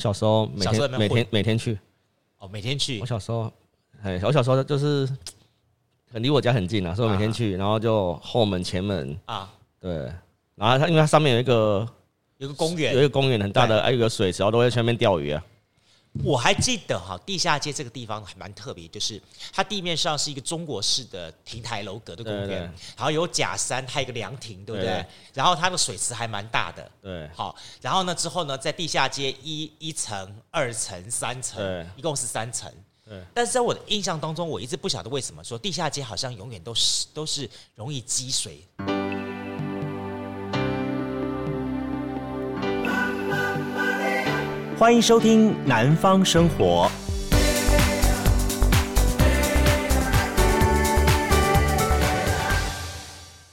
小时候每天每天每天去，哦，每天去。我小时候，哎，我小时候就是很离我家很近啊，所以我每天去，然后就后门前门。啊，对，然后它因为它上面有一个有个公园，有一个公园很大的，还有个水池，然后都在前面钓鱼啊。我还记得哈，地下街这个地方还蛮特别，就是它地面上是一个中国式的亭台楼阁的公园，然后有假山，还有一个凉亭，对不对？然后它的水池还蛮大的，对。好，然后呢之后呢，在地下街一一层、二层、三层，一共是三层。对。但是在我的印象当中，我一直不晓得为什么说地下街好像永远都是都是容易积水。欢迎收听《南方生活》。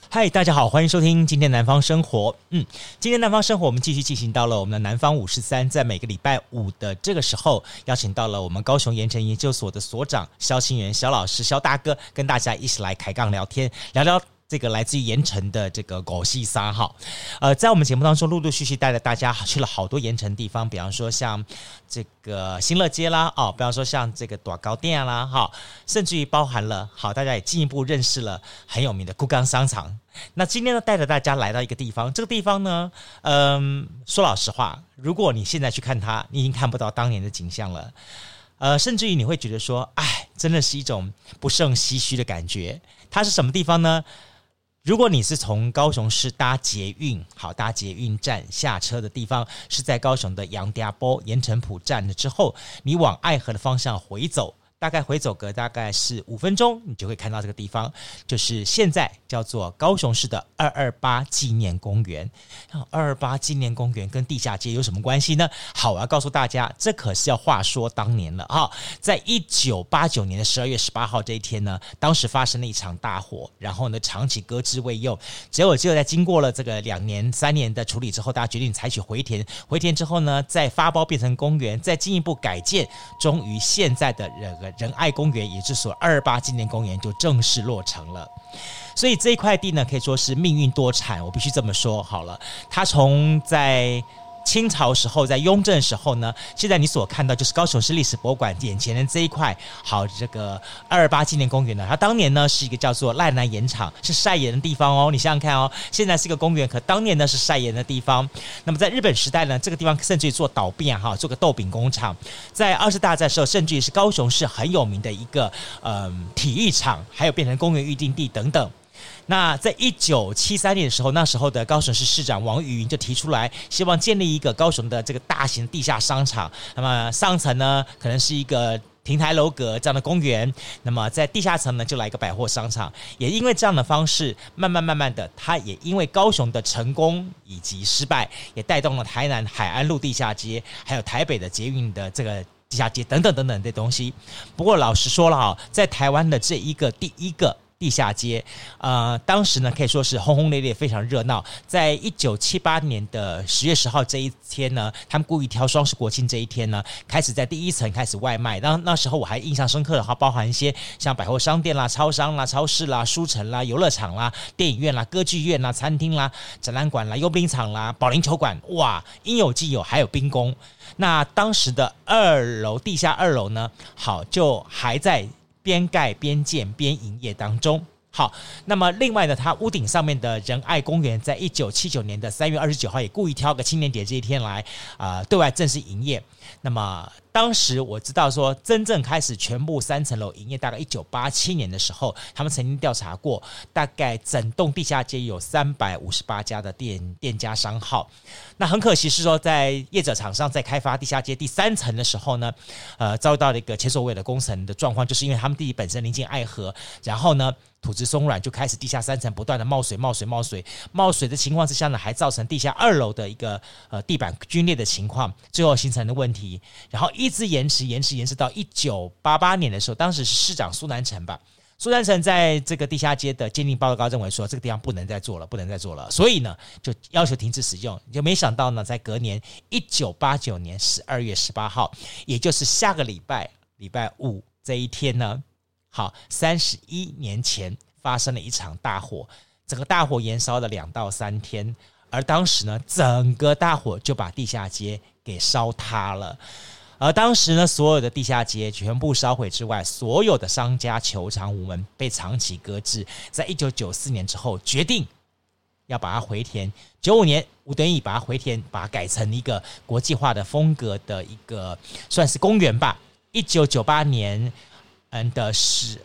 嗨，大家好，欢迎收听今天《南方生活》。嗯，今天《南方生活》我们继续进行到了我们的南方五十三，在每个礼拜五的这个时候，邀请到了我们高雄盐城研究所的所长肖清元肖老师肖大哥，跟大家一起来开杠聊天，聊聊。这个来自于盐城的这个狗戏沙哈，呃，在我们节目当中陆陆续续带着大家去了好多盐城地方，比方说像这个新乐街啦，哦，比方说像这个短高店啦，哈，甚至于包含了好，大家也进一步认识了很有名的龟冈商场。那今天呢，带着大家来到一个地方，这个地方呢，嗯、呃，说老实话，如果你现在去看它，你已经看不到当年的景象了，呃，甚至于你会觉得说，哎，真的是一种不胜唏嘘的感觉。它是什么地方呢？如果你是从高雄市搭捷运，好，搭捷运站下车的地方是在高雄的杨家坡盐城埔站了之后，你往爱河的方向回走。大概回走个大概是五分钟，你就会看到这个地方，就是现在叫做高雄市的二二八纪念公园。二二八纪念公园跟地下街有什么关系呢？好，我要告诉大家，这可是要话说当年了啊。在一九八九年的十二月十八号这一天呢，当时发生了一场大火，然后呢长期搁置未用，结果只有在经过了这个两年三年的处理之后，大家决定采取回填，回填之后呢，再发包变成公园，再进一步改建，终于现在的人。仁爱公园，也就是所二二八纪念公园就正式落成了，所以这一块地呢，可以说是命运多舛，我必须这么说好了。它从在清朝时候，在雍正时候呢，现在你所看到就是高雄市历史博物馆眼前的这一块，好，这个二二八纪念公园呢，它当年呢是一个叫做赖南盐场，是晒盐的地方哦。你想想看哦，现在是一个公园，可当年呢是晒盐的地方。那么在日本时代呢，这个地方甚至于做倒变哈，做个豆饼工厂。在二次大战时候，甚至于是高雄市很有名的一个嗯、体育场，还有变成公园预定地等等。那在一九七三年的时候，那时候的高雄市市长王玉云就提出来，希望建立一个高雄的这个大型地下商场。那么上层呢，可能是一个亭台楼阁这样的公园；那么在地下层呢，就来一个百货商场。也因为这样的方式，慢慢慢慢的，它也因为高雄的成功以及失败，也带动了台南海安路地下街，还有台北的捷运的这个地下街等等等等的东西。不过老实说了哈，在台湾的这一个第一个。地下街，呃，当时呢可以说是轰轰烈烈，非常热闹。在一九七八年的十月十号这一天呢，他们故意挑双十国庆这一天呢，开始在第一层开始外卖。那那时候我还印象深刻的话，包含一些像百货商店啦、超商啦、超市啦、书城啦、游乐场啦、电影院啦、歌剧院啦、餐厅啦、展览馆啦、溜冰场啦、保龄球馆，哇，应有尽有，还有冰工。那当时的二楼，地下二楼呢，好，就还在。边盖边建边营业当中。好，那么另外呢，它屋顶上面的仁爱公园，在一九七九年的三月二十九号，也故意挑个青年节这一天来啊、呃，对外正式营业。那么当时我知道说，真正开始全部三层楼营业，大概一九八七年的时候，他们曾经调查过，大概整栋地下街有三百五十八家的店店家商号。那很可惜是说，在业者厂商在开发地下街第三层的时候呢，呃，遭到了一个前所未有的工程的状况，就是因为他们地本身临近爱河，然后呢。土质松软，就开始地下三层不断的冒水、冒水、冒水、冒水的情况之下呢，还造成地下二楼的一个呃地板龟裂的情况，最后形成的问题，然后一一直延迟、延迟、延迟到一九八八年的时候，当时是市长苏南成吧，苏南成在这个地下街的鉴定报告认为说，这个地方不能再做了，不能再做了，所以呢就要求停止使用，就没想到呢，在隔年一九八九年十二月十八号，也就是下个礼拜礼拜五这一天呢。好，三十一年前发生了一场大火，整个大火延烧了两到三天，而当时呢，整个大火就把地下街给烧塌了。而当时呢，所有的地下街全部烧毁之外，所有的商家、球场、午门被长期搁置。在一九九四年之后，决定要把它回填。九五年，吴敦义把它回填，把它改成一个国际化的风格的一个算是公园吧。一九九八年，嗯的是，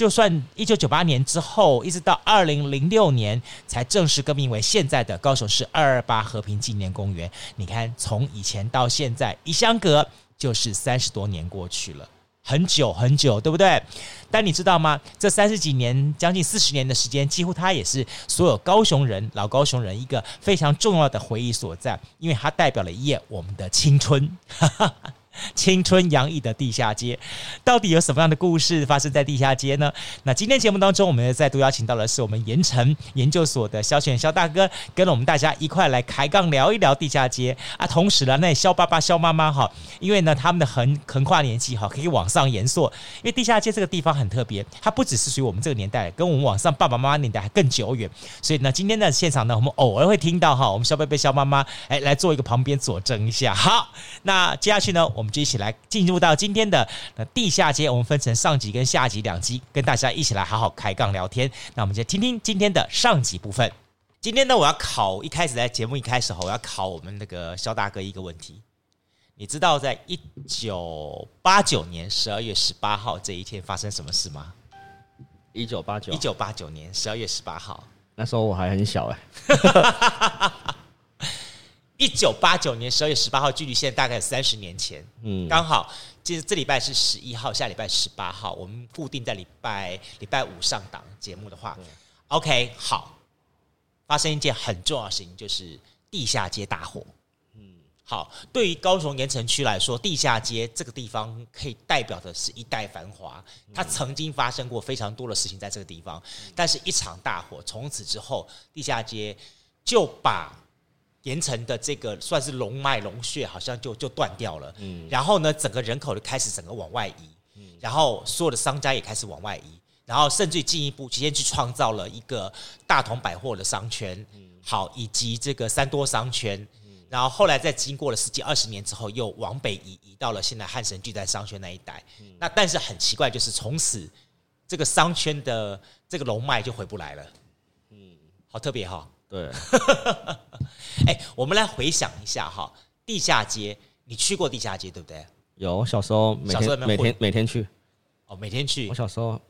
就算一九九八年之后，一直到二零零六年才正式更名为现在的高雄市二二八和平纪念公园。你看，从以前到现在，一相隔就是三十多年过去了，很久很久，对不对？但你知道吗？这三十几年，将近四十年的时间，几乎它也是所有高雄人、老高雄人一个非常重要的回忆所在，因为它代表了一夜我们的青春。青春洋溢的地下街，到底有什么样的故事发生在地下街呢？那今天节目当中，我们再度邀请到的是我们盐城研究所的肖选肖大哥，跟我们大家一块来开杠聊一聊地下街啊。同时呢，那肖爸爸、肖妈妈哈，因为呢他们的横横跨年纪哈，可以往上延缩。因为地下街这个地方很特别，它不只是属于我们这个年代，跟我们往上爸爸妈妈年代还更久远。所以呢，今天的现场呢，我们偶尔会听到哈，我们肖贝贝、肖妈妈哎来做一个旁边佐证一下。好，那接下去呢，我们就一起来进入到今天的那地下街，我们分成上集跟下集两集，跟大家一起来好好开杠聊天。那我们就听听今天的上集部分。今天呢，我要考一开始在节目一开始，我要考我们那个肖大哥一个问题。你知道在一九八九年十二月十八号这一天发生什么事吗？一九八九，一九八九年十二月十八号，那时候我还很小哎。一九八九年十二月十八号，距离现在大概有三十年前。嗯，刚好，其实这礼拜是十一号，下礼拜十八号，我们固定在礼拜礼拜五上档节目的话，OK，好，发生一件很重要的事情，就是地下街大火。嗯，好，对于高雄盐城区来说，地下街这个地方可以代表的是一代繁华，它曾经发生过非常多的事情在这个地方，但是一场大火，从此之后，地下街就把。盐城的这个算是龙脉龙穴，好像就就断掉了。嗯，然后呢，整个人口就开始整个往外移。嗯，然后所有的商家也开始往外移，然后甚至进一步直接去创造了一个大同百货的商圈。嗯，好，以及这个三多商圈。嗯，然后后来在经过了十几二十年之后，又往北移，移到了现在汉神巨蛋商圈那一带。嗯，那但是很奇怪，就是从此这个商圈的这个龙脉就回不来了。嗯，好特别哈。对，哎，我们来回想一下哈，地下街，你去过地下街对不对？有，小时候每天每天每天去，哦，每天去。我小时候，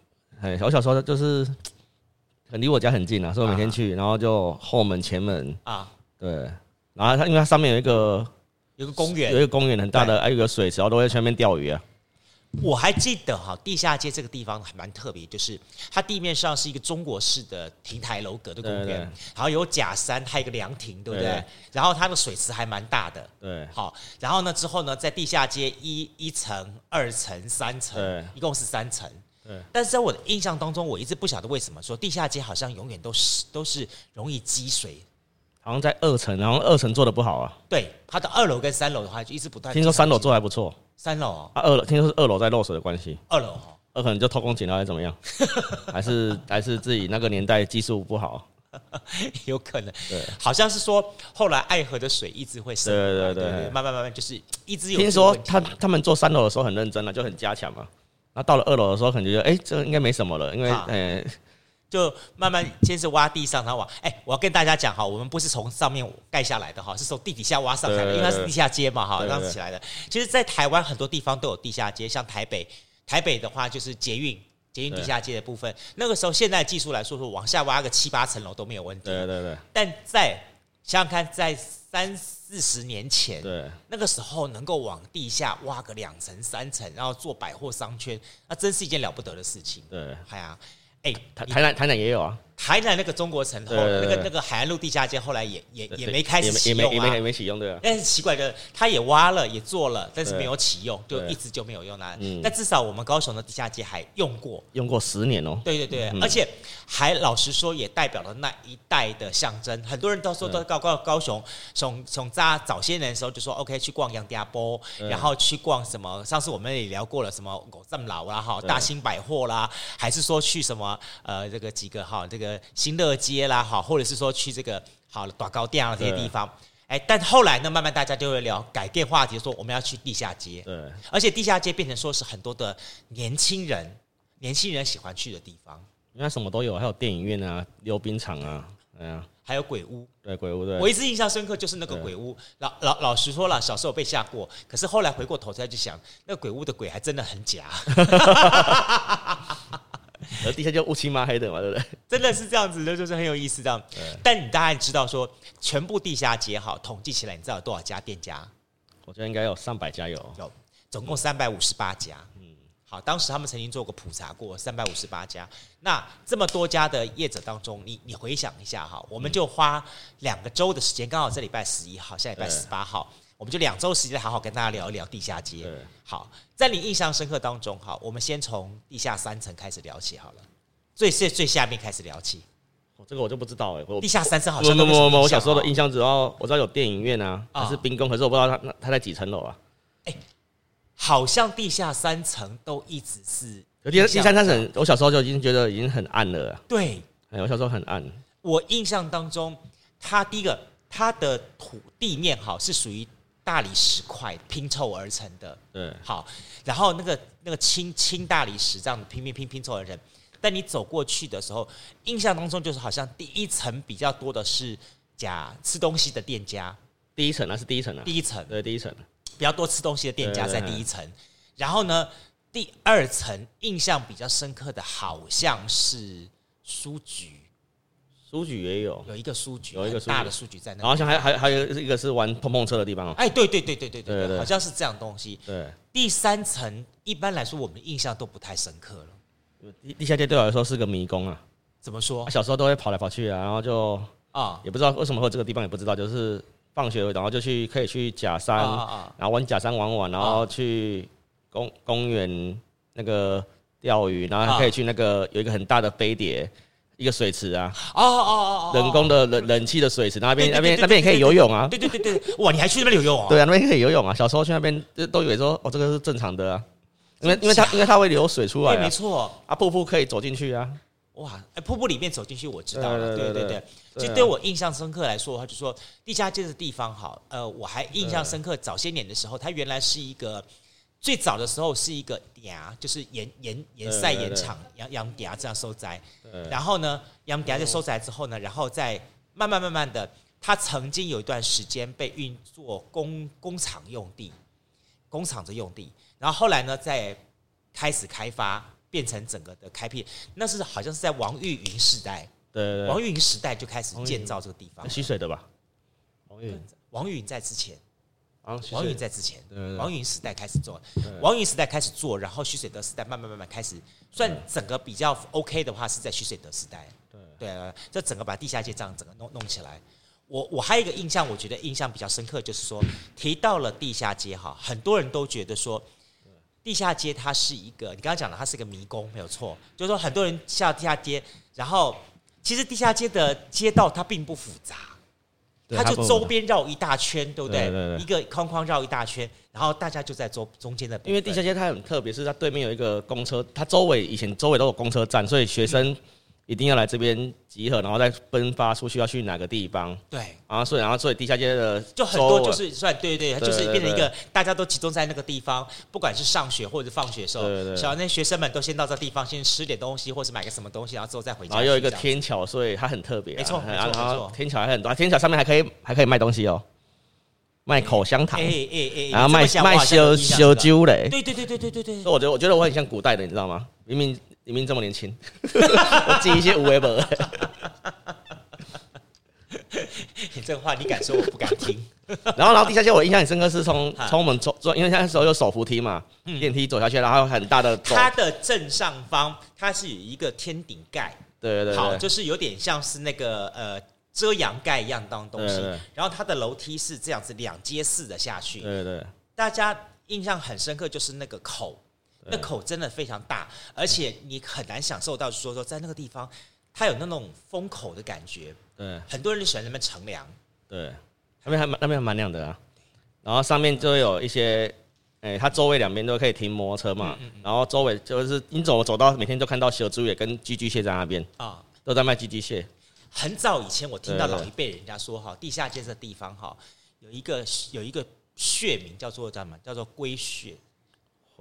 哎，我小时候就是很离我家很近啊，所以我每天去，然后就后门前门。啊，对，然后它因为它上面有一个有个公园，有一个公园很大的，还有个水池，然后都在前面钓鱼啊。我还记得哈，地下街这个地方还蛮特别，就是它地面上是一个中国式的亭台楼阁的公园，然后有假山，还有一个凉亭，对不对？然后它的水池还蛮大的，对。好，然后呢之后呢，在地下街一一层、二层、三层，一共是三层。对。但是在我的印象当中，我一直不晓得为什么说地下街好像永远都是都是容易积水。好像在二层，然后二层做的不好啊。对，它的二楼跟三楼的话就一直不断。听说三楼做还不错。三楼啊，二楼听说是二楼在漏水的关系。二楼哈，二可能就偷工减料还是怎么样？还是还是自己那个年代技术不好？有可能。对，好像是说后来爱河的水一直会升。对对对，慢慢慢慢就是一直有。听说他他们做三楼的时候很认真了，就很加强嘛。那到了二楼的时候，可能觉得哎，这应该没什么了，因为哎。就慢慢先是挖地上，然后往哎，我要跟大家讲哈，我们不是从上面盖下来的哈，是从地底下挖上来的，因为它是地下街嘛哈，这样起来的。其实，在台湾很多地方都有地下街，像台北，台北的话就是捷运，捷运地下街的部分。那个时候，现在技术来说，说往下挖个七八层楼都没有问题。对对对。但在想想看，在三四十年前，对那个时候能够往地下挖个两层三层，然后做百货商圈，那真是一件了不得的事情。对，哎呀。哎，台台南台南也有啊，台南那个中国城后那个那个海岸路地下街后来也也也没开始启用啊，也没也没启用对啊。但是奇怪的，他也挖了也做了，但是没有启用，就一直就没有用那。那至少我们高雄的地下街还用过，用过十年哦。对对对，而且还老实说也代表了那一代的象征。很多人都说都高高高雄，从从早早些年的时候就说 OK 去逛杨家坡，然后去逛什么？上次我们也聊过了，什么五这么老啦哈，大兴百货啦，还是说去什么？呃，这个几个哈，这个新乐街啦，好，或者是说去这个好了大高店啊这些地方，哎，但后来呢，慢慢大家就会聊改变话题，说我们要去地下街。对，而且地下街变成说是很多的年轻人，年轻人喜欢去的地方。因为什么都有，还有电影院啊，溜冰场啊，哎呀，还有鬼屋。对，鬼屋对。我一直印象深刻就是那个鬼屋。老老老实说了，小时候被吓过，可是后来回过头再去想，那个鬼屋的鬼还真的很假。而地下就乌漆嘛黑的嘛，对不对？真的是这样子的，就是很有意思这样。但你大概知道说，全部地下街好统计起来，你知道有多少家店家？我觉得应该有上百家有，有总共三百五十八家。嗯，好，当时他们曾经做过普查过，三百五十八家。那这么多家的业者当中，你你回想一下哈，我们就花两个周的时间，刚好这礼拜十一号，下礼拜十八号。我们就两周时间，好好跟大家聊一聊地下街。好，在你印象深刻当中，好，我们先从地下三层开始聊起好了，最最最下面开始聊起。哦，这个我就不知道哎。地下三层好像……不不不，我小时候的印象只要我知道有电影院啊，还是冰宫，可是我不知道它它在几层楼啊。哎，好像地下三层都一直是。地下第三层，我小时候就已经觉得已经很暗了。对，哎，我小时候很暗。我印象当中，它第一个，它的土地面好是属于。大理石块拼凑而成的，对，好，然后那个那个青青大理石这样子拼拼拼拼凑而成，但你走过去的时候，印象当中就是好像第一层比较多的是假吃东西的店家，第一层那是第一层啊，第一层。对第一层。比较多吃东西的店家在第一层，然后呢，第二层印象比较深刻的好像是书局。书局也有，有一个书局，有一个大的书局在那。好像还还还有一个是玩碰碰车的地方哦。哎，对对对对对对，好像是这样东西。对，第三层一般来说我们印象都不太深刻了。地地下街对我来说是个迷宫啊。怎么说？小时候都会跑来跑去啊，然后就啊，也不知道为什么会这个地方，也不知道，就是放学然后就去可以去假山，然后玩假山玩玩，然后去公公园那个钓鱼，然后还可以去那个有一个很大的飞碟。一个水池啊，哦哦哦人工的冷冷气的水池，那边那边那边也可以游泳啊。对对对对，哇，你还去那边游泳啊？对啊，那边可以游泳啊。小时候去那边都以为说，哦，这个是正常的啊，因为因为它因为它会流水出来。没错啊，瀑布可以走进去啊。哇，哎，瀑布里面走进去我知道了。对对对，其实对我印象深刻来说，的话就说地下街的地方好。呃，我还印象深刻，早些年的时候，它原来是一个。最早的时候是一个嗲，就是盐盐盐晒盐场，洋洋嗲这样收摘。然后呢，洋嗲就收摘之后呢，然后再慢慢慢慢的，它曾经有一段时间被运作工工厂用地，工厂的用地。然后后来呢，再开始开发，变成整个的开辟。那是好像是在王玉云时代，对，王玉云时代就开始建造这个地方。溪水的吧？王玉王玉云在之前。王云在之前，王云时代开始做，王云时代开始做，然后徐水德时代慢慢慢慢开始，算整个比较 OK 的话是在徐水德时代，对。对啊，这整个把地下街这样整个弄弄起来。我我还有一个印象，我觉得印象比较深刻，就是说提到了地下街哈，很多人都觉得说地下街它是一个，你刚刚讲的它是一个迷宫，没有错，就是说很多人下地下街，然后其实地下街的街道它并不复杂。它就周边绕一大圈，对不对？对对对，一个框框绕一大圈，然后大家就在中中间的。因为地下街它很特别，是它对面有一个公车，它周围以前周围都有公车站，所以学生。一定要来这边集合，然后再分发出去要去哪个地方？对，然后所以然后所以地下街的就很多，就是算对对对，就是变成一个大家都集中在那个地方，不管是上学或者放学的时候，小那学生们都先到这地方先吃点东西，或是买个什么东西，然后之后再回家。然后有一个天桥，所以它很特别。没错没错没错，天桥还很多，天桥上面还可以还可以卖东西哦，卖口香糖，哎哎哎，然后卖卖烧烧酒嘞，对对对对对对对。所以我觉得我觉得我很像古代的，你知道吗？明明。明明这么年轻，我记一些无为本。你这个话你敢说，我不敢听。然后，然后地下街我印象很深刻，是从从我们走走，因为那时候有手扶梯嘛，电梯走下去，然后有很大的。它的正上方，它是有一个天顶盖，对对对，好，就是有点像是那个呃遮阳盖一样当东西。然后它的楼梯是这样子两阶式的下去，对对。大家印象很深刻，就是那个口。那口真的非常大，而且你很难享受到说说在那个地方，它有那种风口的感觉。对，很多人喜欢那边乘凉。对，那边还蛮那边还蛮凉的啊。然后上面就有一些，哎、欸，它周围两边都可以停摩托车嘛。嗯嗯嗯，然后周围就是你走走到每天都看到小猪也跟寄居蟹在那边啊，都在卖寄居蟹。很早以前我听到老一辈人家说哈，地下街这地方哈，有一个有一个穴名叫做叫什么？叫做龟穴，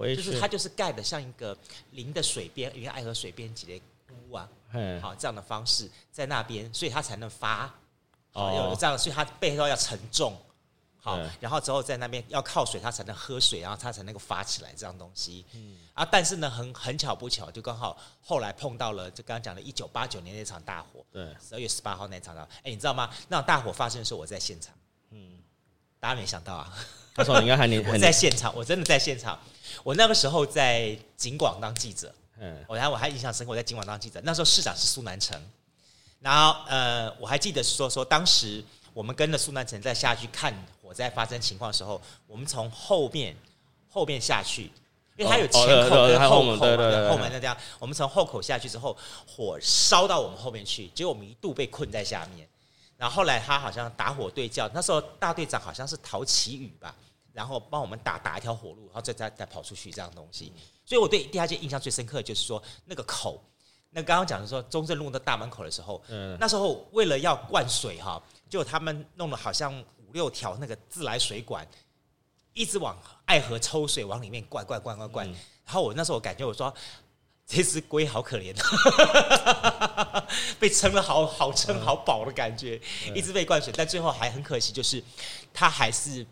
就是它就是盖的像一个临的水边，因为爱河水边几的屋啊，好这样的方式在那边，所以它才能发。哦，有这样，所以它背后要承重。好，然后之后在那边要靠水，它才能喝水，然后它才能够发起来这样东西。嗯啊，但是呢，很很巧不巧，就刚好后来碰到了，就刚刚讲的一九八九年那场大火。对，十二月十八号那场大火，哎，你知道吗？那场大火发生的时候，我在现场。嗯，大家没想到啊。他说应该还你 我在现场，我真的在现场。我那个时候在警广当记者。嗯，我还我还印象深刻，我在警广当记者。那时候市长是苏南成，然后呃，我还记得说说当时我们跟着苏南成在下去看。火灾发生情况的时候，我们从后面后面下去，因为它有前口跟后口嘛，后门那这样。我们从后口下去之后，火烧到我们后面去，结果我们一度被困在下面。然后后来他好像打火对叫，那时候大队长好像是陶启宇吧，然后帮我们打打一条火路，然后再再再跑出去这样东西。所以我对地下街印象最深刻的就是说那个口，那刚刚讲的说中正路的大门口的时候，那时候为了要灌水哈，就他们弄了好像。五六条那个自来水管，一直往爱河抽水，往里面灌灌灌灌灌。然后我那时候我感觉我说，这只龟好可怜，被撑了好好撑好饱的感觉，一直被灌水。但最后还很可惜，就是他还是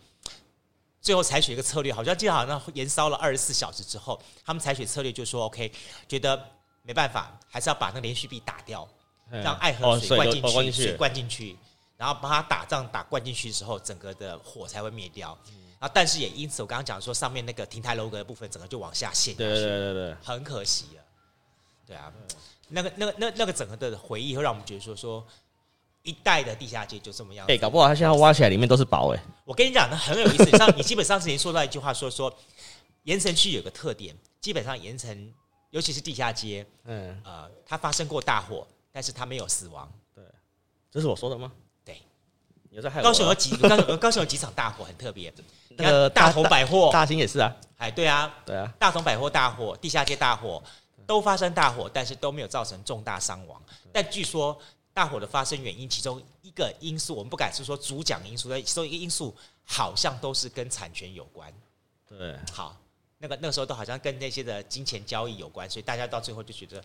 最后采取一个策略，好像记得好像延烧了二十四小时之后，他们采取策略就是说 OK，觉得没办法，还是要把那个连续壁打掉，让爱河水灌进去，水灌进去。然后帮他打仗打灌进去的时候，整个的火才会灭掉。然后但是也因此，我刚刚讲说上面那个亭台楼阁的部分，整个就往下陷下去。对对对对，很可惜啊。对啊，那个那个那那个整个的回忆会让我们觉得说说一代的地下街就这么样。哎，搞不好他现在挖起来里面都是宝哎。我跟你讲，那很有意思。像你基本上之前说到一句话，说说盐城区有个特点，基本上盐城尤其是地下街，嗯呃，它发生过大火，但是它没有死亡。对，这是我说的吗？高雄有几高雄高雄有几场大火很特别，那个大同百货大兴也是啊，哎对啊对啊，大同百货大火、地下街大火都发生大火，但是都没有造成重大伤亡。但据说大火的发生原因，其中一个因素我们不敢是说主讲因素，但其中一个因素好像都是跟产权有关。对，好，那个那个时候都好像跟那些的金钱交易有关，所以大家到最后就觉得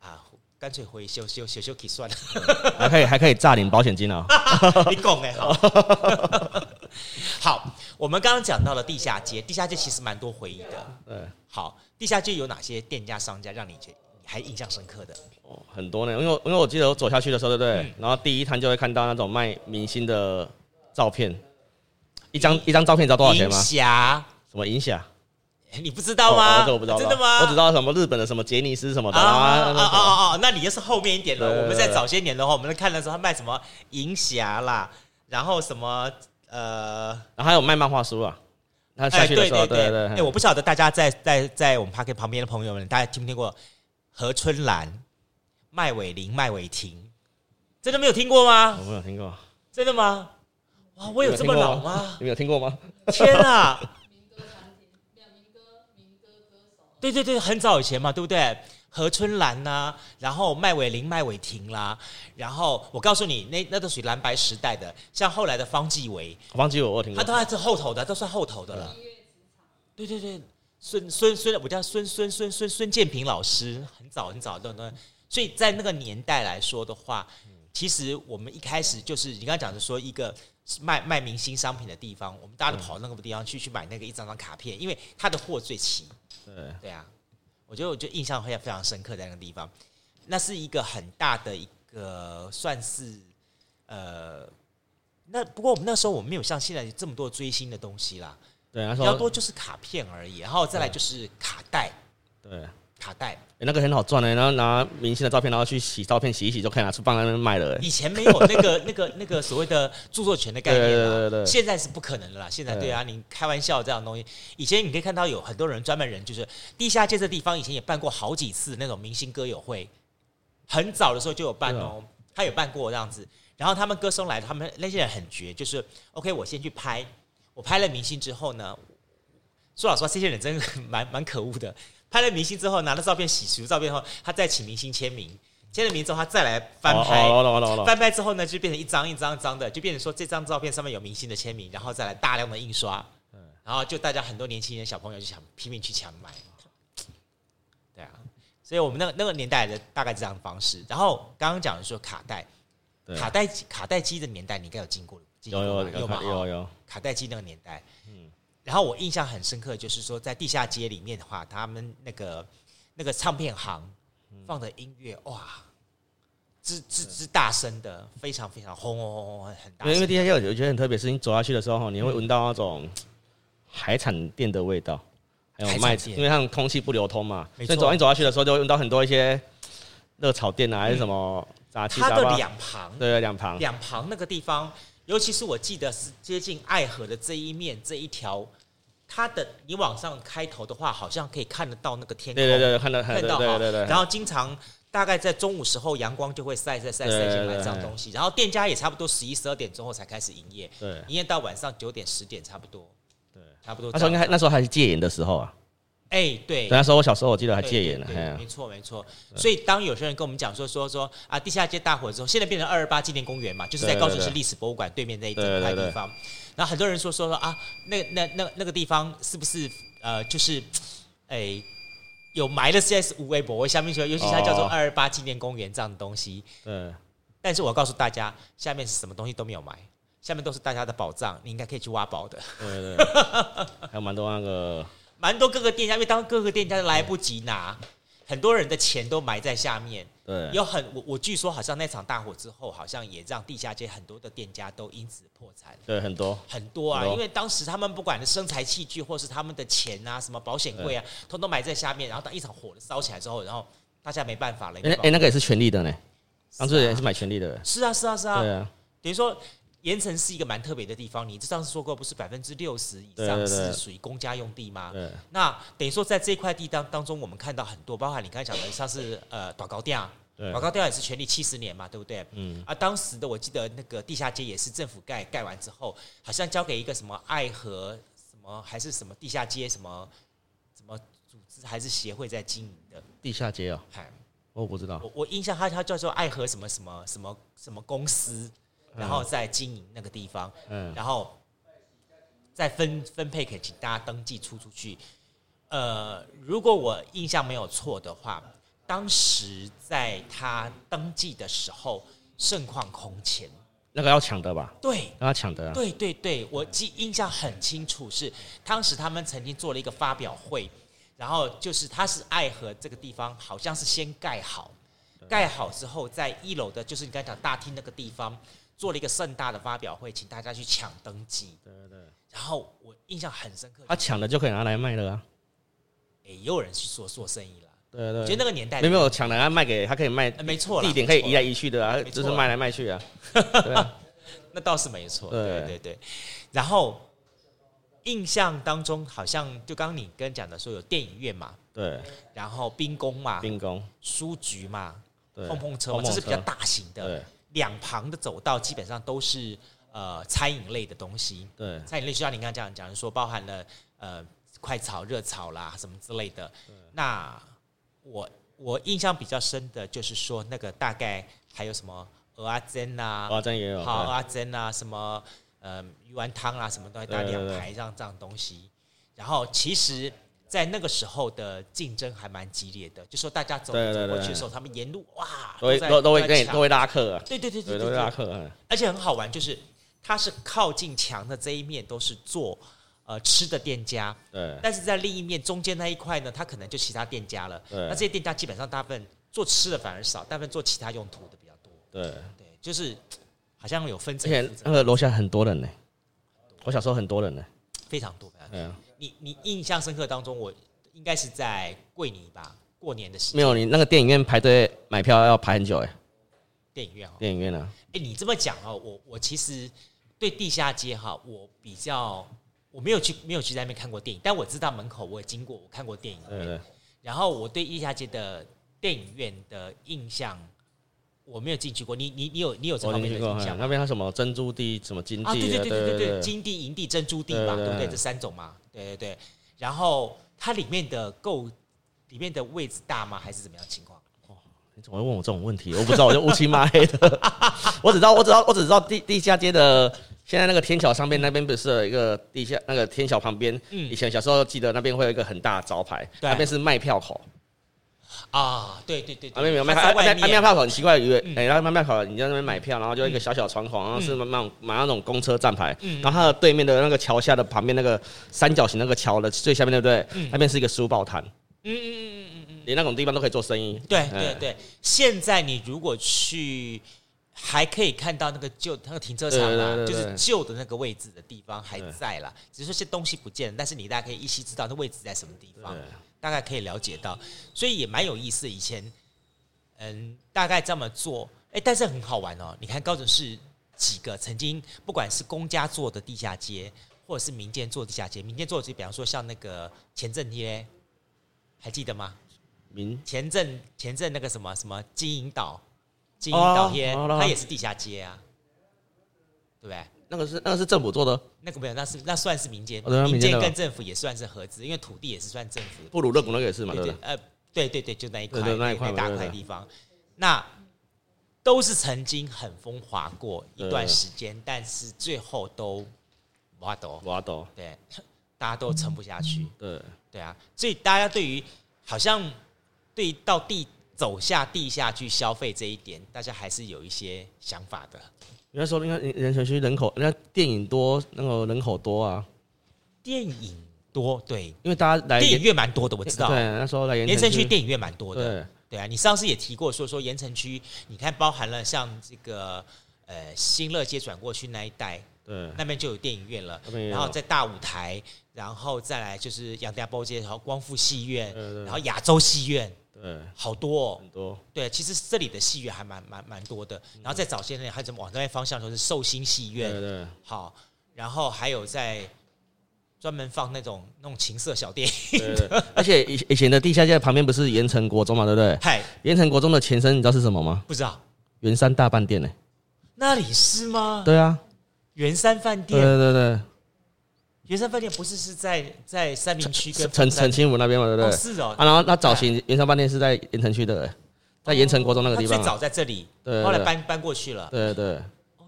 啊。干脆回修修修修可以算了，还可以还可以诈领保险金哦。你讲哎，好，好，我们刚刚讲到了地下街，地下街其实蛮多回忆的。对，好，地下街有哪些店家商家让你觉得还印象深刻的？哦，很多呢，因为因为我记得我走下去的时候，对不对？嗯、然后第一摊就会看到那种卖明星的照片，一张一张照片你知道多少钱吗？银霞，什么银霞？你不知道吗？这我不知道，真的吗？我只知道什么日本的什么杰尼斯什么的啊啊啊啊！那你就是后面一点了。我们在早些年的话，我们看的时候，他卖什么银霞啦，然后什么呃，然后还有卖漫画书啊。他下去的时候，对对对。哎，我不晓得大家在在在我们 Park 旁边的朋友们，大家听没听过何春兰、麦伟林、麦伟婷？真的没有听过吗？我没有听过。真的吗？哇，我有这么老吗？你们有听过吗？天啊！对对对，很早以前嘛，对不对？何春兰呐、啊，然后麦伟林、麦伟婷啦，然后我告诉你，那那都属于蓝白时代的。像后来的方继伟，方继伟我听过，他都还是后头的，都算后头的了。对对对，孙孙孙，我叫孙孙孙孙孙建平老师，很早很早的，对对。所以在那个年代来说的话，其实我们一开始就是你刚刚讲的说一个卖卖明星商品的地方，我们大家都跑到那个地方去去买那个一张张卡片，因为他的货最齐。对对啊，我觉得我就印象会非常深刻在那个地方，那是一个很大的一个算是呃，那不过我们那时候我们没有像现在这么多追星的东西啦，对，比较多就是卡片而已，然后再来就是卡带，对。卡带，欸、那个很好赚的，然后拿明星的照片，然后去洗照片，洗一洗就可以拿出放在那边卖了。以前没有那个、那个、那个所谓的著作权的概念对对对对，现在是不可能的啦。现在对啊，你开玩笑这样的东西，以前你可以看到有很多人专门人，就是地下街这地方以前也办过好几次那种明星歌友会，很早的时候就有办哦，他有办过这样子。然后他们歌声来，他们那些人很绝，就是 OK，我先去拍，我拍了明星之后呢，说老实话，这些人真的蛮蛮可恶的。拍了明星之后，拿了照片洗出照片后，他再请明星签名，签了名之后，他再来翻拍，翻拍之后呢，就变成一张一张一张的，就变成说这张照片上面有明星的签名，然后再来大量的印刷，然后就大家很多年轻人小朋友就想拼命去抢买，对啊，所以我们那个那个年代的大概这样的方式。然后刚刚讲的说卡带，卡带卡带机的年代你应该有经过，有有有有有有。卡带机那个年代，嗯，然后我印象很深刻，就是说在地下街里面的话，他们那个那个唱片行。放的音乐哇，之之之大声的，非常非常轰轰轰轰很大。因为地下街我觉得很特别，是你走下去的时候，你会闻到那种海产店的味道，还有卖，因为它空气不流通嘛，所以走你走下去的时候，就会闻到很多一些热炒店啊，还是什么杂七杂八。它的两旁，对，两旁，两旁那个地方，尤其是我记得是接近爱河的这一面这一条。它的你往上开头的话，好像可以看得到那个天空。对对对，看到看到。对对对。然后经常大概在中午时候，阳光就会晒晒晒晒进来这样东西。然后店家也差不多十一十二点钟后才开始营业。对。营业到晚上九点十点差不多。对。差不多。那时候应该那时候还是戒严的时候啊。哎，对。那时候我小时候我记得还戒严呢。没错没错。所以当有些人跟我们讲说说说啊，地下街大火之后，现在变成二二八纪念公园嘛，就是在高雄市历史博物馆对面那一整块地方。然后很多人说说说啊，那那那那个地方是不是呃，就是，哎，有埋了 CS 无微博，我下面说，尤其它叫做二二八纪念公园这样的东西。嗯。但是我告诉大家，下面是什么东西都没有埋，下面都是大家的宝藏，你应该可以去挖宝的。对对。还有蛮多那个。蛮多各个店家，因为当各个店家都来不及拿。很多人的钱都埋在下面，对，有很我我据说好像那场大火之后，好像也让地下街很多的店家都因此破产，对，很多。很多啊，因为当时他们不管是生财器具或是他们的钱啊，什么保险柜啊，通通埋在下面，然后当一场火烧起来之后，然后大家没办法了。哎哎，那个也是权利的呢，当初也是买权利的，是啊是啊是啊，对啊，等于说。盐城是一个蛮特别的地方，你上次说过，不是百分之六十以上是属于公家用地吗？对，对，对。那等于说，在这块地当当中，我们看到很多，包括你刚才讲的，像是呃大高店，对，大高店也是权利七十年嘛，对不对？嗯。啊，当时的我记得那个地下街也是政府盖盖完之后，好像交给一个什么爱河什么还是什么地下街什么什么组织还是协会在经营的地下街啊？嗨，我不知道。我我印象他他叫做爱河什么什么什么什么公司。然后再经营那个地方，嗯，然后再分分配给请大家登记出出去。呃，如果我印象没有错的话，当时在他登记的时候，盛况空前。那个要抢的吧？对，要抢的。对对对，我记印象很清楚，是当时他们曾经做了一个发表会，然后就是他是爱河这个地方，好像是先盖好，盖好之后，在一楼的，就是你刚才讲大厅那个地方。做了一个盛大的发表会，请大家去抢登记。对对对。然后我印象很深刻，他抢了就可以拿来卖了啊。哎，也有人去做做生意了。对对对。觉得那个年代没有抢了，他卖给他可以卖，没错，地点可以移来移去的啊，就是卖来卖去 啊。那倒是没错。对对对。然后印象当中，好像就刚刚你跟讲的说有电影院嘛，对。然后兵工嘛，兵工，书局嘛，碰碰车嘛，这是比较大型的。两旁的走道基本上都是呃餐饮类的东西，对，餐饮类就像你刚刚讲讲说，包含了呃快炒、热炒啦什么之类的。那我我印象比较深的就是说，那个大概还有什么蚵仔煎啊，蚵仔煎也有，好蚵仔煎啊，什么呃鱼丸汤啊，什么东西，大概两排这样这样东西。然后其实。在那个时候的竞争还蛮激烈的，就说大家走走过去的时候，他们沿路哇，都会都都会跟都会拉客啊，对对对对对，都会拉客，而且很好玩，就是它是靠近墙的这一面都是做呃吃的店家，对，但是在另一面中间那一块呢，它可能就其他店家了，那这些店家基本上大部分做吃的反而少，大部分做其他用途的比较多，对。对，就是好像有分层，而且那个楼下很多人呢，我小时候很多人呢，非常多，嗯。你你印象深刻当中，我应该是在桂林吧？过年的时候没有，你那个电影院排队买票要排很久哎。电影院啊，电影院啊。哎，你这么讲哦，我我其实对地下街哈，我比较我没有去没有去在那边看过电影，但我知道门口我也经过，我看过电影院。对对。然后我对地下街的电影院的印象。我没有进去过，你你你有你有这方面的印象？那边它什么珍珠地，什么金地？啊，对对对对对对，金地、银地、珍珠地嘛，对不对？这三种嘛，对对对。然后它里面的够，里面的位置大吗？还是怎么样情况？哦，你怎么会问我这种问题？我不知道，我就乌漆嘛黑的。我只知道，我只知道，我只知道地地下街的现在那个天桥上面那边不是有一个地下那个天桥旁边，嗯，以前小时候记得那边会有一个很大的招牌，对那边是卖票口。啊，对对对，啊没有没有卖，卖卖卖票口很奇怪，以为哎，然后卖票口你在那边买票，然后就一个小小窗口，然后是那种买那种公车站牌，然后它的对面的那个桥下的旁边那个三角形那个桥的最下面对不对？那边是一个书报摊。嗯嗯嗯嗯嗯。嗯，连那种地方都可以做生意。对对对，现在你如果去，还可以看到那个旧那个停车场啊，就是旧的那个位置的地方还在啦，只是说些东西不见了，但是你大家可以依稀知道那位置在什么地方。大概可以了解到，所以也蛮有意思。以前，嗯，大概这么做，哎、欸，但是很好玩哦。你看高雄市几个曾经，不管是公家做的地下街，或者是民间做地下街，民间做的，就比方说像那个前镇街，还记得吗？民前镇前镇那个什么什么金银岛，金银岛街，它也是地下街啊，对不对？那个是那个是政府做的，那个没有，那是那算是民间，民间跟政府也算是合资，因为土地也是算政府的。布鲁勒谷那个也是嘛？对对，呃，对对对，就那一块那一块大块地方，那都是曾经很风华过一段时间，但是最后都挖斗挖斗，对，大家都撑不下去。对对啊，所以大家对于好像对到地走下地下去消费这一点，大家还是有一些想法的。人家说，人家盐城区人口，人家电影多，那个人口多啊。电影多，对，因为大家来电影院蛮多的，我知道。对，那时候来盐城区电影院蛮多的。对，对啊，你上次也提过，说说盐城区，你看包含了像这个呃新乐街转过去那一带，对，那边就有电影院了。然后在大舞台，然后再来就是杨家堡街，然后光复戏院，然后亚洲戏院。对，好多，哦，很多。对，其实这里的戏院还蛮蛮蛮多的。然后再早些年，还怎么往那边方向说是寿星戏院，对对。好，然后还有在专门放那种那种情色小电影。对对。而且以以前的地下街旁边不是盐城国中嘛，对不对？嗨，盐城国中的前身你知道是什么吗？不知道。圆山大饭店呢？那里是吗？对啊，圆山饭店。对对对。圆山饭店不是是在在三明区跟陈陈清湖那边嘛，对不对？是哦。啊，然后那早期圆山饭店是在盐城区的，在盐城国中那个地方。最早在这里，对。后来搬搬过去了。对对。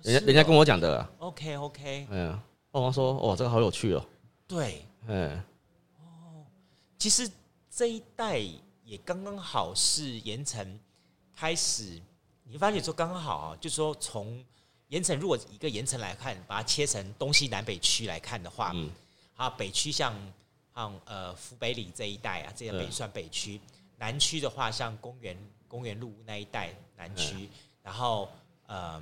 人家人家跟我讲的。OK OK。嗯。我妈说：“哦，这个好有趣哦。”对。嗯。哦，其实这一代也刚刚好是盐城开始，你发现说刚刚好啊，就是说从。盐城如果一个盐城来看，把它切成东西南北区来看的话，嗯，啊，北区像像呃福北里这一带啊，这个北算北区；对南区的话，像公园公园路那一带南区；嗯、然后呃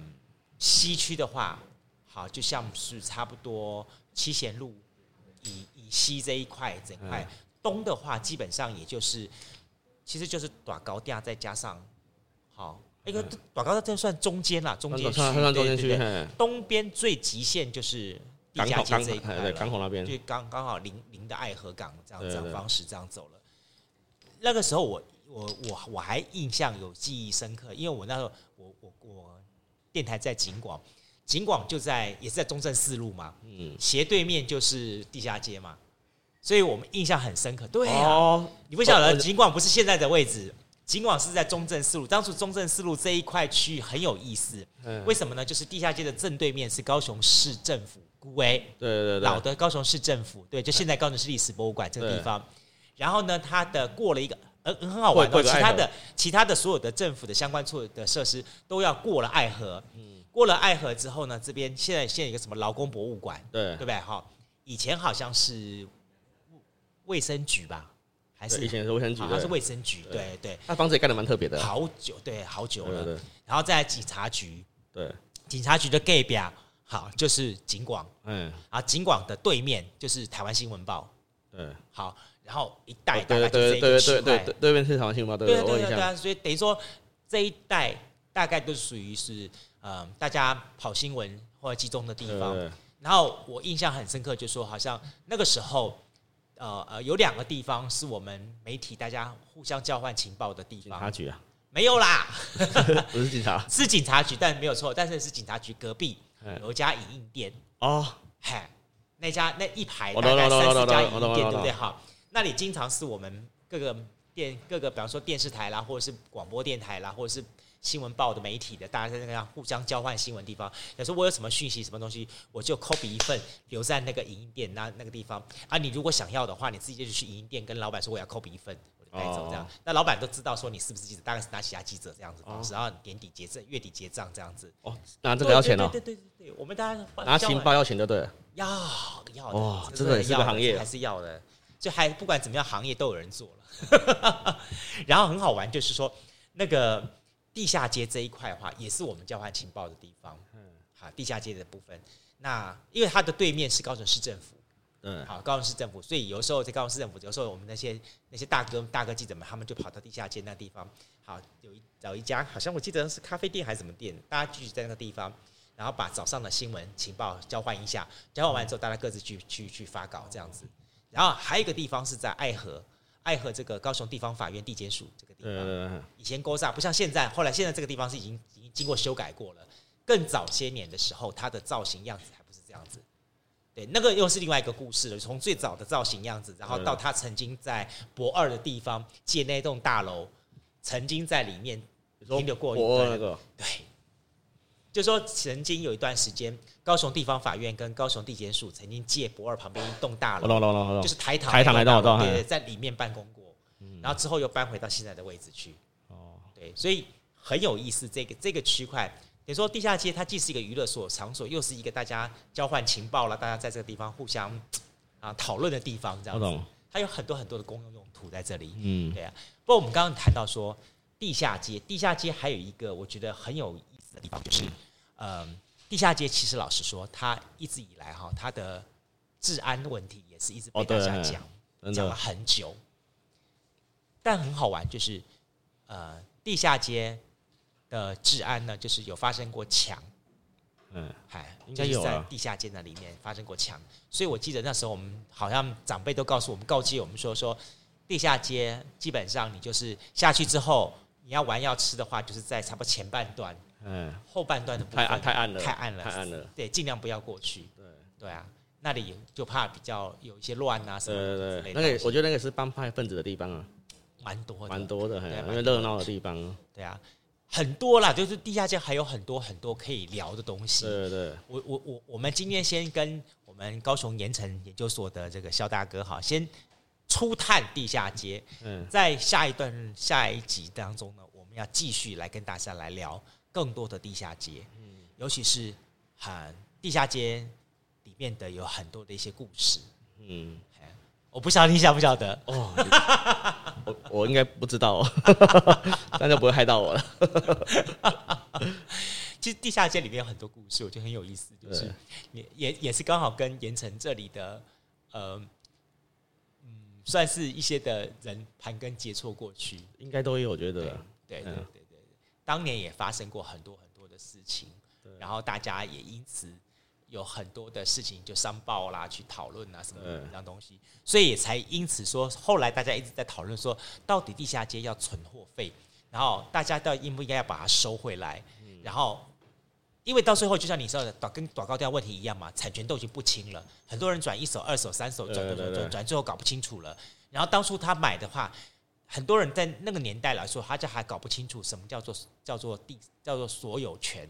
西区的话，好就像是差不多七贤路以以西这一块整块；嗯、东的话，基本上也就是其实就是短高架再加上好。一个广告这算中间啦，中间区，对对对。东边最极限就是地下街这一块，对，港口那边，就刚刚好临临的爱河港这样这样方式这样走了。那个时候我我我我还印象有记忆深刻，因为我那时候我我我电台在景广，景广就在也是在中正四路嘛，嗯，斜对面就是地下街嘛，所以我们印象很深刻。对啊，你不晓得景广不是现在的位置。尽管是在中正四路，当初中正四路这一块区域很有意思，嗯、为什么呢？就是地下街的正对面是高雄市政府，古威，对对对，老的高雄市政府，对，就现在高雄市历史博物馆这个地方。然后呢，它的过了一个，呃，很好玩哦，其他的其他的所有的政府的相关处的设施都要过了爱河，嗯，过了爱河之后呢，这边现在现在有一个什么劳工博物馆，对，对不对？哈，以前好像是卫生局吧。还是以前是卫生局，它是卫生局，对对。那房子也盖的蛮特别的，好久，对，好久了。然后在警察局，对，警察局的隔壁，好，就是警广，嗯，啊，警广的对面就是台湾新闻报，对，好，然后一带大概就是一个区块，对面是台湾新闻报，对对对对，所以等于说这一带大概都属于是，嗯，大家跑新闻或者集中的地方。然后我印象很深刻，就是说好像那个时候。呃呃，有两个地方是我们媒体大家互相交换情报的地方。警察局啊？没有啦，不是警察，是警察局，但没有错，但是是警察局隔壁有一家影印店哦，嗨，那家那一排大概三四家影印店，对不对？好，那里经常是我们各个电电各个，比方说电视台啦，或者是广播电台啦，或者是新闻报的媒体的，大家在那个互相交换新闻地方。有时候我有什么讯息、什么东西，我就 copy 一份留在那个影音店那那个地方啊。你如果想要的话，你自己就去影音店跟老板说我要 copy 一份，我就带走这样。那老板都知道说你是不是记者，大概是哪其他记者这样子方式，然后年底结账、月底结账这样子。哦，拿这个要钱哦。对对对对对，我们大家拿情报要钱就对了。要要哦，这个也是个行业，还是要的。就还不管怎么样，行业都有人做了。然后很好玩，就是说那个地下街这一块的话，也是我们交换情报的地方。嗯，好，地下街的部分，那因为它的对面是高雄市政府。嗯，好，高雄市政府，所以有时候在高雄市政府，有时候我们那些那些大哥大哥记者们，他们就跑到地下街那地方。好，有一找一家，好像我记得是咖啡店还是什么店，大家聚集在那个地方，然后把早上的新闻情报交换一下，交换完之后，大家各自去去去发稿这样子。然后还有一个地方是在爱河，爱河这个高雄地方法院地检署这个地方。以前勾煞不像现在，后来现在这个地方是已经已经经过修改过了。更早些年的时候，它的造型样子还不是这样子。对，那个又是另外一个故事了。从最早的造型样子，然后到他曾经在博二的地方借那栋大楼，曾经在里面停留过一段那个对。就说曾经有一段时间，高雄地方法院跟高雄地检署曾经借博二旁边一栋大楼，就是台糖，台糖来到，对对，在里面办公过，然后之后又搬回到现在的位置去。哦，对，所以很有意思。这个这个区块，等于说地下街，它既是一个娱乐所场所，又是一个大家交换情报了，大家在这个地方互相啊讨论的地方，这样子。它有很多很多的公用用途在这里。嗯，对啊。不过我们刚刚谈到说地下街，地下街还有一个我觉得很有意思的地方就是。嗯，地下街其实老实说，它一直以来哈，它的治安问题也是一直被大家讲，讲了很久。但很好玩，就是呃，地下街的治安呢，就是有发生过抢，嗯，嗨，应该有在地下街那里面发生过抢。所以我记得那时候我们好像长辈都告诉我们，告诫我们说，说地下街基本上你就是下去之后，你要玩要吃的话，就是在差不多前半段。嗯，后半段的部分太暗，太暗了，太暗了，太暗了。对，尽量不要过去。对，对啊，那里就怕比较有一些乱啊什么的。那个我觉得那个是帮派分子的地方啊，蛮多，蛮多的，因为热闹的地方。对啊，很多啦，就是地下街还有很多很多可以聊的东西。对对，我我我，我们今天先跟我们高雄盐城研究所的这个肖大哥哈，先初探地下街。嗯，在下一段下一集当中呢，我们要继续来跟大家来聊。更多的地下街，尤其是很地下街里面的有很多的一些故事。嗯，我不晓得你晓不晓得哦？我我应该不知道，那就不会害到我了。其实地下街里面有很多故事，我觉得很有意思，就是也也也是刚好跟盐城这里的呃，嗯，算是一些的人盘根结错过去，应该都有，我觉得对对对。当年也发生过很多很多的事情，然后大家也因此有很多的事情就上报啦，去讨论啊什么这样东西，所以也才因此说，后来大家一直在讨论说，到底地下街要存货费，然后大家到应不应该要把它收回来？然后因为到最后就像你说的，短跟短高调问题一样嘛，产权都已经不清了，很多人转一手、二手、三手转转转转，最后搞不清楚了。然后当初他买的话。很多人在那个年代来说，他就还搞不清楚什么叫做叫做地叫做所有权，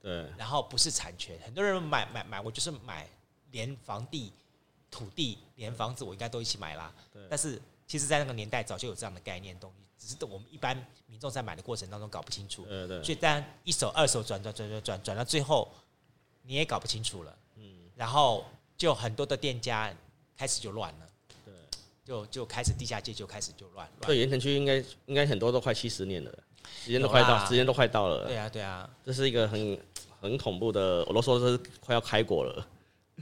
对，然后不是产权。很多人买买买，我就是买连房地土地连房子，我应该都一起买啦。对。但是其实，在那个年代早就有这样的概念东西，只是我们一般民众在买的过程当中搞不清楚。对对。所以，当一手二手转转转转转转到最后，你也搞不清楚了。嗯。然后就很多的店家开始就乱了。就就开始地下街就开始就乱，对，盐城区应该应该很多都快七十年了，时间都快到，时间都快到了。对啊对啊，这是一个很很恐怖的，我都说是快要开国了，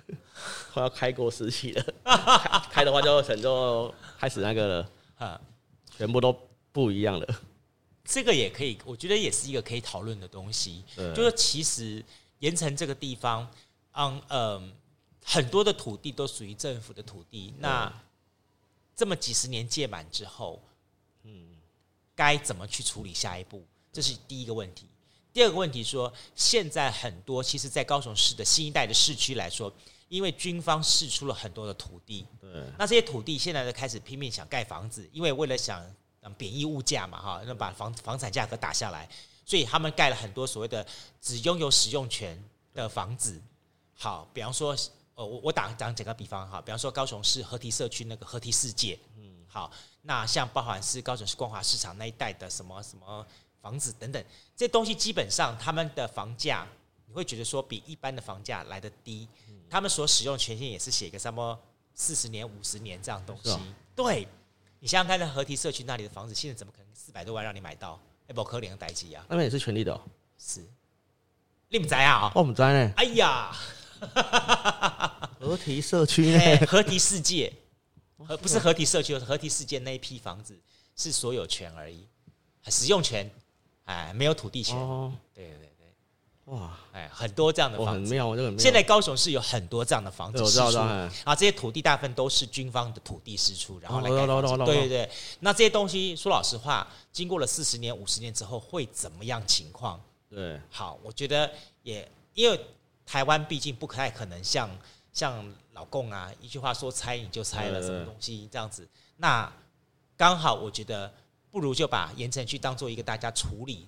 快要开国时期了。开的话就成就开始那个了，啊，全部都不一样了。这个也可以，我觉得也是一个可以讨论的东西。就是其实盐城这个地方，嗯嗯，很多的土地都属于政府的土地，那。这么几十年届满之后，嗯，该怎么去处理下一步？这是第一个问题。第二个问题说，现在很多其实，在高雄市的新一代的市区来说，因为军方释出了很多的土地，对，那这些土地现在都开始拼命想盖房子，因为为了想嗯贬义物价嘛，哈，那把房房产价格打下来，所以他们盖了很多所谓的只拥有使用权的房子。好，比方说，呃，我我打讲几个比方哈，比方说高雄市合体社区那个合体世界，嗯，好，那像包含是高雄市光华市场那一带的什么什么房子等等，这些东西基本上他们的房价，你会觉得说比一般的房价来得低，他们所使用的权限也是写个什么四十年、五十年这样东西，对，你想想看，在合体社区那里的房子，现在怎么可能四百多万让你买到？哎，不可怜的代志啊，那边也是权利的，哦是，你不在啊？我不在呢，哎呀。河堤社区呢？河堤世界，河不是合体社区，是河堤世界那一批房子是所有权而已，使用权，哎，没有土地权。哦，对对对，哇，哎，很多这样的房子，很妙，这个很妙。现在高雄市有很多这样的房子释出，我知道，知道。啊，这些土地大部分都是军方的土地释出，然后来盖房子。对对对，那这些东西说老实话，经过了四十年、五十年之后会怎么样情况？对，好，我觉得也因为。台湾毕竟不太可能像像老共啊，一句话说拆你就拆了，什么东西这样子。那刚好我觉得不如就把盐埕区当做一个大家处理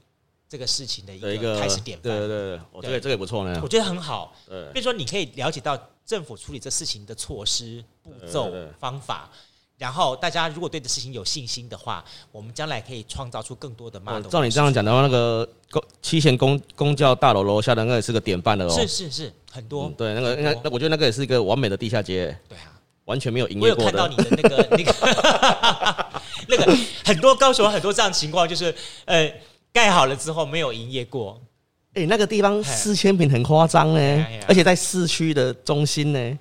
这个事情的一个开始典范。对对对，我觉得这个也不错呢。我觉得很好。对，比如说你可以了解到政府处理这事情的措施、步骤、方法。然后大家如果对这事情有信心的话，我们将来可以创造出更多的 model。照你这样讲的话，那个公七贤公公教大楼楼下的那个也是个典范的哦。是是是，很多。嗯、对，那个应该，我觉得那个也是一个完美的地下街。对啊，完全没有营业过的。我有看到你的那个那个 那个很多高雄很多这样的情况，就是呃盖好了之后没有营业过。哎，那个地方四千坪很夸张呢，而且在市区的中心呢。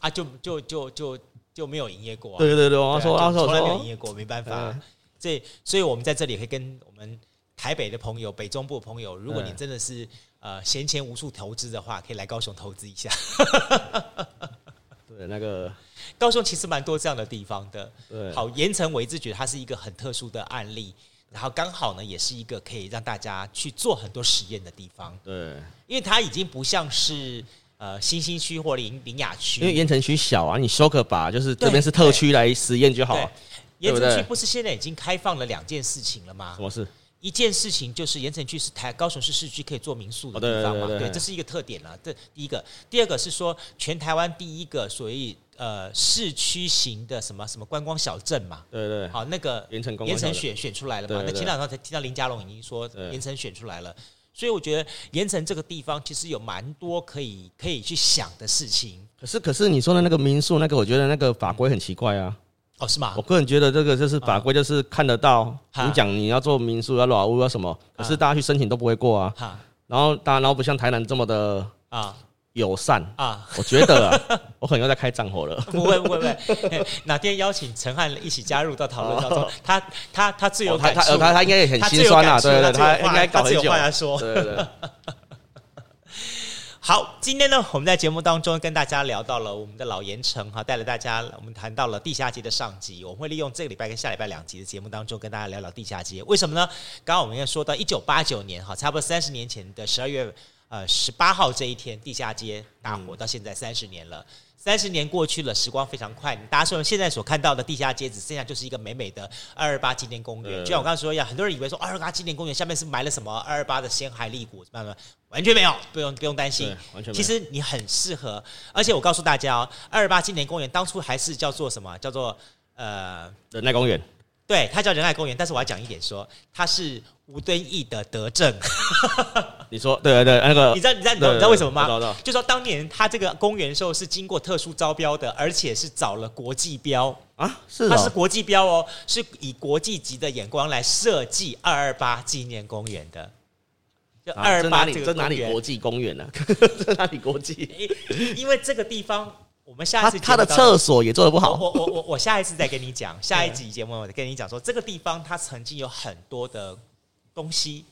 啊，就就就就。就没有营业过、啊。对对对，我说，我说，从来没有营业过，没办法。这，所以我们在这里可以跟我们台北的朋友、北中部的朋友，如果你真的是呃闲钱无处投资的话，可以来高雄投资一下。对，那个高雄其实蛮多这样的地方的。对，好，盐城我一直觉得它是一个很特殊的案例，然后刚好呢，也是一个可以让大家去做很多实验的地方。对，因为它已经不像是。呃，新兴区或林林雅区，因为盐城区小啊，你修个把就是这边是特区来实验就好了。盐城区不是现在已经开放了两件事情了吗？什么事？一件事情就是盐城区是台高雄市市区可以做民宿的地方嘛？对，这是一个特点了。这第一个，第二个是说全台湾第一个所谓呃市区型的什么什么观光小镇嘛？对对。好，那个盐城盐城选选出来了嘛？那前两天才听到林佳龙已经说盐城选出来了。所以我觉得盐城这个地方其实有蛮多可以可以去想的事情。可是可是你说的那个民宿那个，我觉得那个法规很奇怪啊。哦，是吗？我个人觉得这个就是法规，就是看得到。你讲你要做民宿要老屋要什么，可是大家去申请都不会过啊。然后大家然后不像台南这么的啊。友善啊，我觉得啊，我可能又在开战火了。不会不会不会，哪天邀请陈汉一起加入到讨论当中，他他他自由感触，他他应该也很心酸啊，对对，他应该搞很久。对对对。好，今天呢，我们在节目当中跟大家聊到了我们的老盐城哈，带了大家，我们谈到了地下街的上集。我们会利用这个礼拜跟下礼拜两集的节目当中，跟大家聊聊地下街。为什么呢？刚刚我们要说到一九八九年哈，差不多三十年前的十二月。呃，十八号这一天，地下街大火到现在三十年了。三十年过去了，时光非常快。大家说现在所看到的地下街，只剩下就是一个美美的二二八纪念公园。就像我刚刚说一样，很多人以为说二二八纪念公园下面是埋了什么二二八的鲜骸立骨，什么什么，完全没有，不用不用担心，完全没有。其实你很适合，而且我告诉大家哦，二二八纪念公园当初还是叫做什么？叫做呃仁爱公园。对，它叫仁爱公园，但是我要讲一点说，它是吴敦义的德政。你说对对对，那个你知道你知道你知道为什么吗？就说当年他这个公园的时候是经过特殊招标的，而且是找了国际标啊，是它是国际标哦，是以国际级的眼光来设计二二八纪念公园的。就二二八这个哪里国际公园呢？这哪里国际？因为这个地方。我们下一次他的厕所也做的不好。我我我我下一次再跟你讲，下一集节目我再跟你讲说，这个地方它曾经有很多的东西，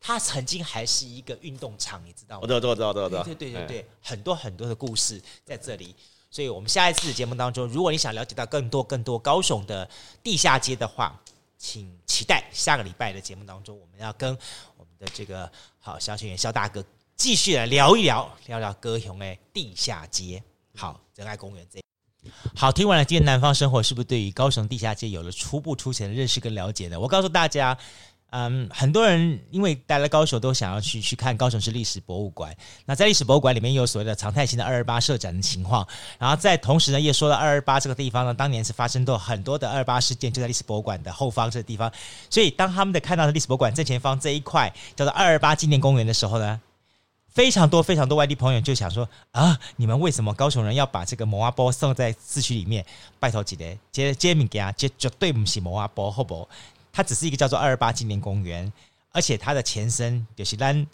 它曾经还是一个运动场，你知道吗？我知道，知道，知道，知道。对对对对，很多很多的故事在这里。所以我们下一次的节目当中，如果你想了解到更多更多高雄的地下街的话，请期待下个礼拜的节目当中，我们要跟我们的这个好消息员肖大哥继续来聊一聊，聊聊高雄的地下街。好，仁爱公园这。好，听完了今天南方生活，是不是对于高雄地下街有了初步初浅的认识跟了解呢？我告诉大家。嗯，很多人因为待了高雄，都想要去去看高雄市历史博物馆。那在历史博物馆里面，有所谓的常态性的二二八设展的情况。然后在同时呢，也说了二二八这个地方呢，当年是发生过很多的二二八事件，就在历史博物馆的后方这个地方。所以当他们的看到的历史博物馆正前方这一块叫做二二八纪念公园的时候呢，非常多非常多外地朋友就想说啊，你们为什么高雄人要把这个摩阿波送在市区里面？拜托几的，接接物件，这绝对不是摩阿波，好不好？它只是一个叫做二二八纪念公园，而且它的前身就是咱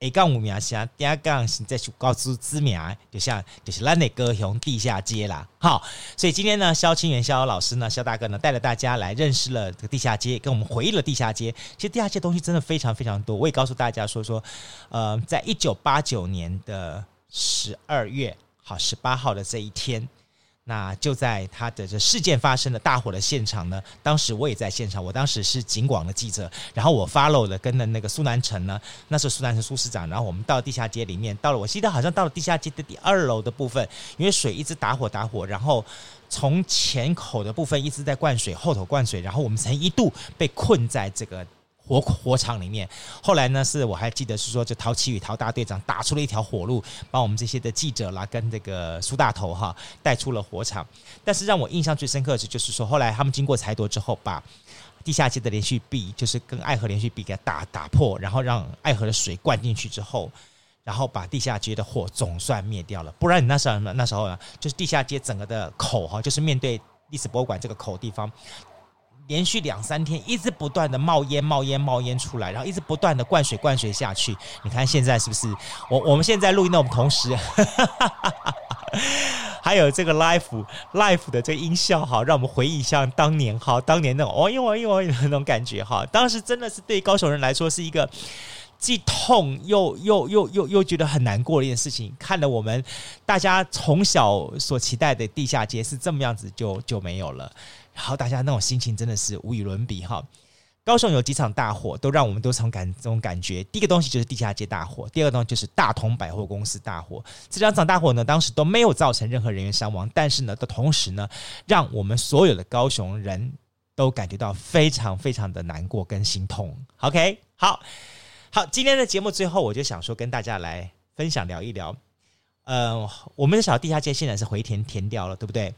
A 杠五名下第二杠是在高知知名，就像就是咱的。高雄地下街啦。好，所以今天呢，萧清元萧老师呢，萧大哥呢，带着大家来认识了这个地下街，跟我们回忆了地下街。其实地下街东西真的。非常非常多。我也告诉大家说说，呃，在一九八九年的。十二月好十八号的。这一天。那就在他的这事件发生的大火的现场呢，当时我也在现场，我当时是警广的记者，然后我 follow 了跟的那个苏南成呢，那时候苏南成苏市长，然后我们到地下街里面，到了我记得好像到了地下街的第二楼的部分，因为水一直打火打火，然后从前口的部分一直在灌水，后头灌水，然后我们曾一度被困在这个。火火场里面，后来呢，是我还记得是说，就陶奇宇陶大队长打出了一条火路，把我们这些的记者啦跟这个苏大头哈带出了火场。但是让我印象最深刻的是，就是说后来他们经过裁夺之后，把地下街的连续壁，就是跟爱河连续壁给打打破，然后让爱河的水灌进去之后，然后把地下街的火总算灭掉了。不然你那时候那时候呢，就是地下街整个的口哈，就是面对历史博物馆这个口地方。连续两三天一直不断的冒烟、冒烟、冒烟出来，然后一直不断的灌水、灌水下去。你看现在是不是？我我们现在录音的，我们同时 还有这个 live live 的这个音效哈，让我们回忆一下当年哈，当年那种哦呦哦呦哦呦那种感觉哈。当时真的是对高雄人来说是一个既痛又又又又又觉得很难过的一件事情。看了我们大家从小所期待的地下街是这么样子，就就没有了。然后大家那种心情真的是无与伦比哈。高雄有几场大火，都让我们都从感这种感觉。第一个东西就是地下街大火，第二个东西就是大同百货公司大火。这两场大火呢，当时都没有造成任何人员伤亡，但是呢，的同时呢，让我们所有的高雄人都感觉到非常非常的难过跟心痛。OK，好，好，今天的节目最后，我就想说跟大家来分享聊一聊。呃，我们的小地下街现在是回填填掉了，对不对？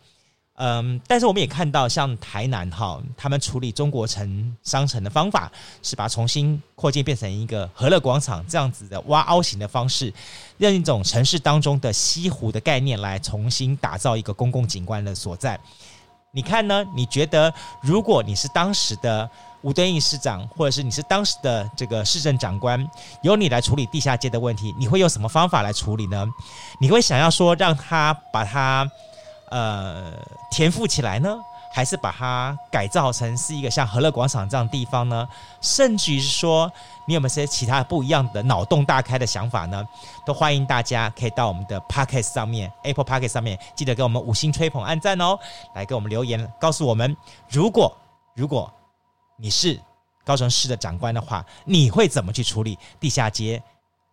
嗯，但是我们也看到，像台南哈，他们处理中国城商城的方法是把它重新扩建变成一个和乐广场这样子的挖凹型的方式，用一种城市当中的西湖的概念来重新打造一个公共景观的所在。你看呢？你觉得如果你是当时的吴敦义市长，或者是你是当时的这个市政长官，由你来处理地下街的问题，你会用什么方法来处理呢？你会想要说让他把它。呃，填覆起来呢，还是把它改造成是一个像和乐广场这样地方呢？甚至于是说，你有没有些其他不一样的脑洞大开的想法呢？都欢迎大家可以到我们的 Podcast 上面，Apple Podcast 上面，记得给我们五星吹捧、按赞哦，来给我们留言，告诉我们，如果如果你是高雄市的长官的话，你会怎么去处理地下街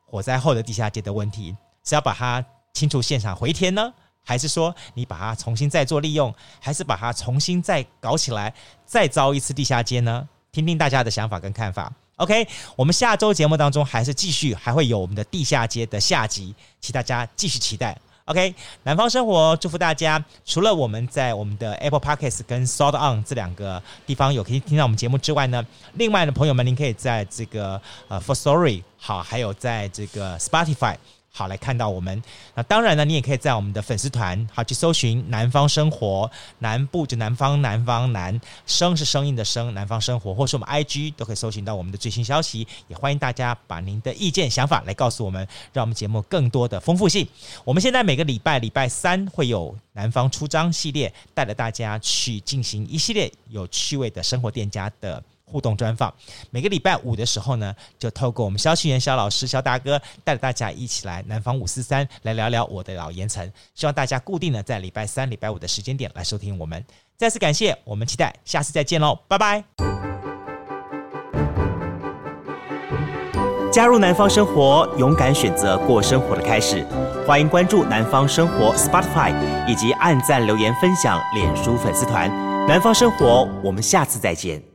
火灾后的地下街的问题？是要把它清除现场回填呢？还是说你把它重新再做利用，还是把它重新再搞起来，再造一次地下街呢？听听大家的想法跟看法。OK，我们下周节目当中还是继续，还会有我们的地下街的下集，请大家继续期待。OK，南方生活祝福大家，除了我们在我们的 Apple Podcast 跟 SoundOn 这两个地方有可以听到我们节目之外呢，另外的朋友们，您可以在这个呃 Firstory 好，还有在这个 Spotify。好，来看到我们。那当然呢，你也可以在我们的粉丝团好去搜寻“南方生活”，南部就南方，南方南生是声音的声，南方生活，或是我们 IG 都可以搜寻到我们的最新消息。也欢迎大家把您的意见、想法来告诉我们，让我们节目更多的丰富性。我们现在每个礼拜礼拜三会有南方出张系列，带着大家去进行一系列有趣味的生活店家的。互动专访，每个礼拜五的时候呢，就透过我们萧清元萧老师萧大哥带着大家一起来南方五四三来聊聊我的老盐城。希望大家固定的在礼拜三、礼拜五的时间点来收听我们。再次感谢，我们期待下次再见喽，拜拜。加入南方生活，勇敢选择过生活的开始。欢迎关注南方生活 Spotify，以及按赞留言分享脸书粉丝团。南方生活，我们下次再见。